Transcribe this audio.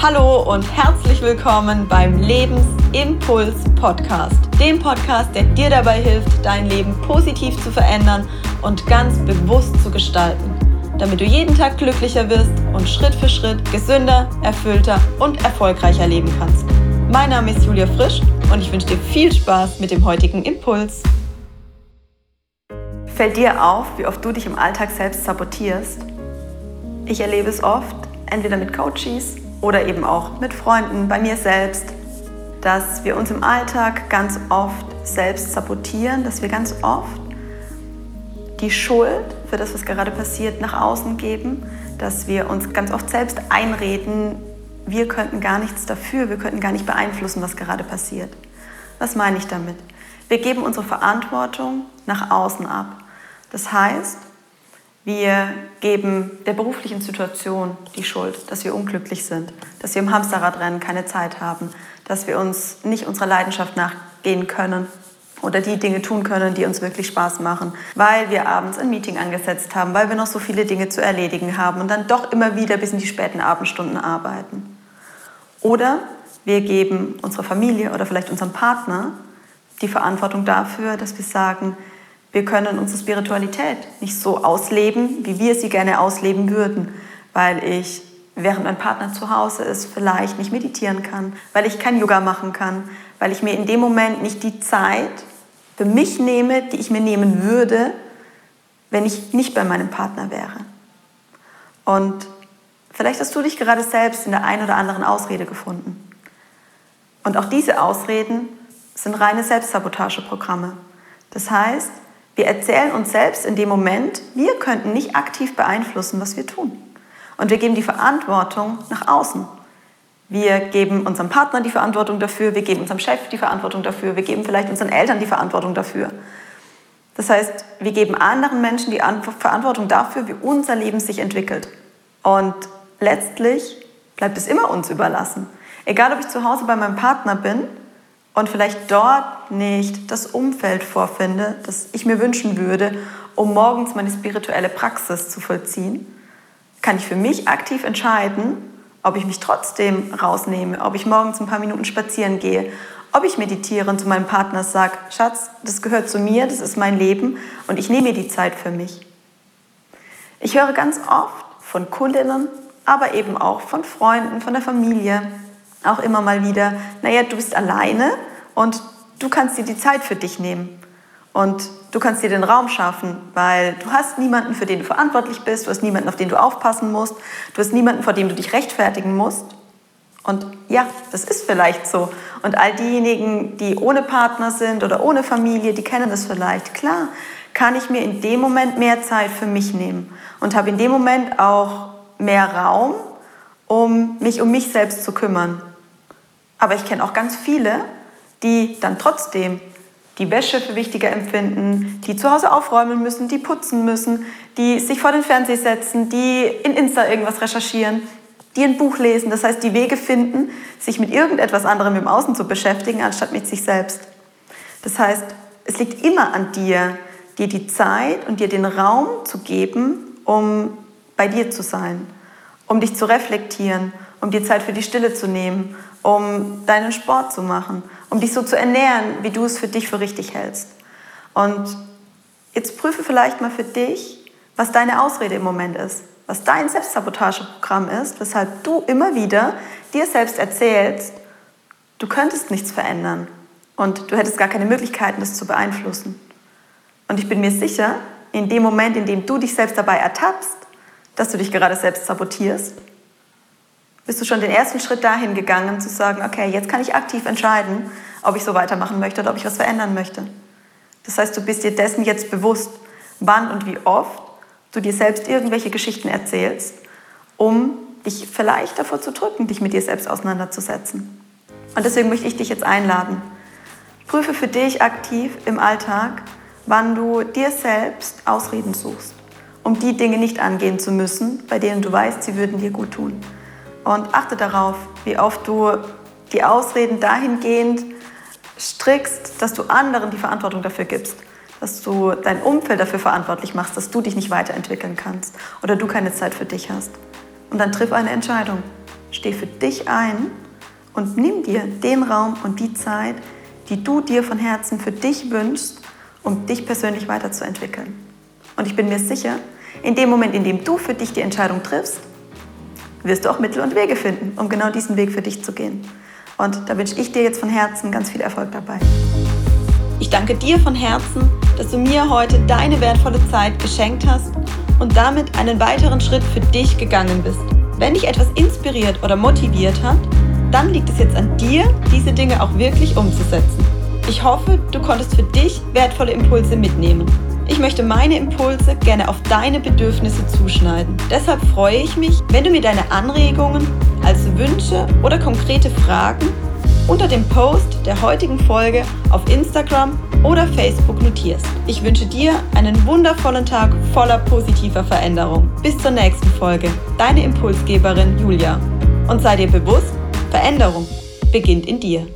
Hallo und herzlich willkommen beim Lebensimpuls Podcast, dem Podcast, der dir dabei hilft, dein Leben positiv zu verändern und ganz bewusst zu gestalten, damit du jeden Tag glücklicher wirst und Schritt für Schritt gesünder, erfüllter und erfolgreicher leben kannst. Mein Name ist Julia Frisch und ich wünsche dir viel Spaß mit dem heutigen Impuls. Fällt dir auf, wie oft du dich im Alltag selbst sabotierst? Ich erlebe es oft, entweder mit Coaches oder eben auch mit Freunden, bei mir selbst, dass wir uns im Alltag ganz oft selbst sabotieren, dass wir ganz oft die Schuld für das, was gerade passiert, nach außen geben, dass wir uns ganz oft selbst einreden, wir könnten gar nichts dafür, wir könnten gar nicht beeinflussen, was gerade passiert. Was meine ich damit? Wir geben unsere Verantwortung nach außen ab. Das heißt, wir geben der beruflichen Situation die Schuld, dass wir unglücklich sind, dass wir im Hamsterradrennen keine Zeit haben, dass wir uns nicht unserer Leidenschaft nachgehen können oder die Dinge tun können, die uns wirklich Spaß machen, weil wir abends ein Meeting angesetzt haben, weil wir noch so viele Dinge zu erledigen haben und dann doch immer wieder bis in die späten Abendstunden arbeiten. Oder wir geben unserer Familie oder vielleicht unserem Partner die Verantwortung dafür, dass wir sagen, wir können unsere Spiritualität nicht so ausleben, wie wir sie gerne ausleben würden, weil ich, während mein Partner zu Hause ist, vielleicht nicht meditieren kann, weil ich kein Yoga machen kann, weil ich mir in dem Moment nicht die Zeit für mich nehme, die ich mir nehmen würde, wenn ich nicht bei meinem Partner wäre. Und vielleicht hast du dich gerade selbst in der einen oder anderen Ausrede gefunden. Und auch diese Ausreden sind reine Selbstsabotageprogramme. Das heißt, wir erzählen uns selbst in dem Moment, wir könnten nicht aktiv beeinflussen, was wir tun. Und wir geben die Verantwortung nach außen. Wir geben unserem Partner die Verantwortung dafür, wir geben unserem Chef die Verantwortung dafür, wir geben vielleicht unseren Eltern die Verantwortung dafür. Das heißt, wir geben anderen Menschen die Verantwortung dafür, wie unser Leben sich entwickelt. Und letztlich bleibt es immer uns überlassen. Egal, ob ich zu Hause bei meinem Partner bin und vielleicht dort nicht das Umfeld vorfinde, das ich mir wünschen würde, um morgens meine spirituelle Praxis zu vollziehen, kann ich für mich aktiv entscheiden, ob ich mich trotzdem rausnehme, ob ich morgens ein paar Minuten spazieren gehe, ob ich meditiere und zu meinem Partner sage, Schatz, das gehört zu mir, das ist mein Leben und ich nehme mir die Zeit für mich. Ich höre ganz oft von Kundinnen, aber eben auch von Freunden, von der Familie, auch immer mal wieder, naja, du bist alleine und du kannst dir die Zeit für dich nehmen. Und du kannst dir den Raum schaffen, weil du hast niemanden, für den du verantwortlich bist, du hast niemanden, auf den du aufpassen musst, du hast niemanden, vor dem du dich rechtfertigen musst. Und ja, das ist vielleicht so. Und all diejenigen, die ohne Partner sind oder ohne Familie, die kennen das vielleicht. Klar, kann ich mir in dem Moment mehr Zeit für mich nehmen und habe in dem Moment auch mehr Raum, um mich um mich selbst zu kümmern. Aber ich kenne auch ganz viele, die dann trotzdem die Wäsche für wichtiger empfinden, die zu Hause aufräumen müssen, die putzen müssen, die sich vor den Fernseher setzen, die in Insta irgendwas recherchieren, die ein Buch lesen. Das heißt, die Wege finden, sich mit irgendetwas anderem im Außen zu beschäftigen, anstatt mit sich selbst. Das heißt, es liegt immer an dir, dir die Zeit und dir den Raum zu geben, um bei dir zu sein, um dich zu reflektieren, um dir Zeit für die Stille zu nehmen, um deinen Sport zu machen, um dich so zu ernähren, wie du es für dich für richtig hältst. Und jetzt prüfe vielleicht mal für dich, was deine Ausrede im Moment ist, was dein Selbstsabotageprogramm ist, weshalb du immer wieder dir selbst erzählst, du könntest nichts verändern und du hättest gar keine Möglichkeiten, das zu beeinflussen. Und ich bin mir sicher, in dem Moment, in dem du dich selbst dabei ertappst, dass du dich gerade selbst sabotierst, bist du schon den ersten Schritt dahin gegangen, zu sagen, okay, jetzt kann ich aktiv entscheiden, ob ich so weitermachen möchte oder ob ich was verändern möchte. Das heißt, du bist dir dessen jetzt bewusst, wann und wie oft du dir selbst irgendwelche Geschichten erzählst, um dich vielleicht davor zu drücken, dich mit dir selbst auseinanderzusetzen. Und deswegen möchte ich dich jetzt einladen. Prüfe für dich aktiv im Alltag, wann du dir selbst Ausreden suchst, um die Dinge nicht angehen zu müssen, bei denen du weißt, sie würden dir gut tun. Und achte darauf, wie oft du die Ausreden dahingehend strickst, dass du anderen die Verantwortung dafür gibst, dass du dein Umfeld dafür verantwortlich machst, dass du dich nicht weiterentwickeln kannst oder du keine Zeit für dich hast. Und dann triff eine Entscheidung. steh für dich ein und nimm dir den Raum und die Zeit, die du dir von Herzen für dich wünschst, um dich persönlich weiterzuentwickeln. Und ich bin mir sicher, in dem Moment, in dem du für dich die Entscheidung triffst, wirst du auch Mittel und Wege finden, um genau diesen Weg für dich zu gehen. Und da wünsche ich dir jetzt von Herzen ganz viel Erfolg dabei. Ich danke dir von Herzen, dass du mir heute deine wertvolle Zeit geschenkt hast und damit einen weiteren Schritt für dich gegangen bist. Wenn dich etwas inspiriert oder motiviert hat, dann liegt es jetzt an dir, diese Dinge auch wirklich umzusetzen. Ich hoffe, du konntest für dich wertvolle Impulse mitnehmen. Ich möchte meine Impulse gerne auf deine Bedürfnisse zuschneiden. Deshalb freue ich mich, wenn du mir deine Anregungen als Wünsche oder konkrete Fragen unter dem Post der heutigen Folge auf Instagram oder Facebook notierst. Ich wünsche dir einen wundervollen Tag voller positiver Veränderung. Bis zur nächsten Folge. Deine Impulsgeberin Julia. Und sei dir bewusst, Veränderung beginnt in dir.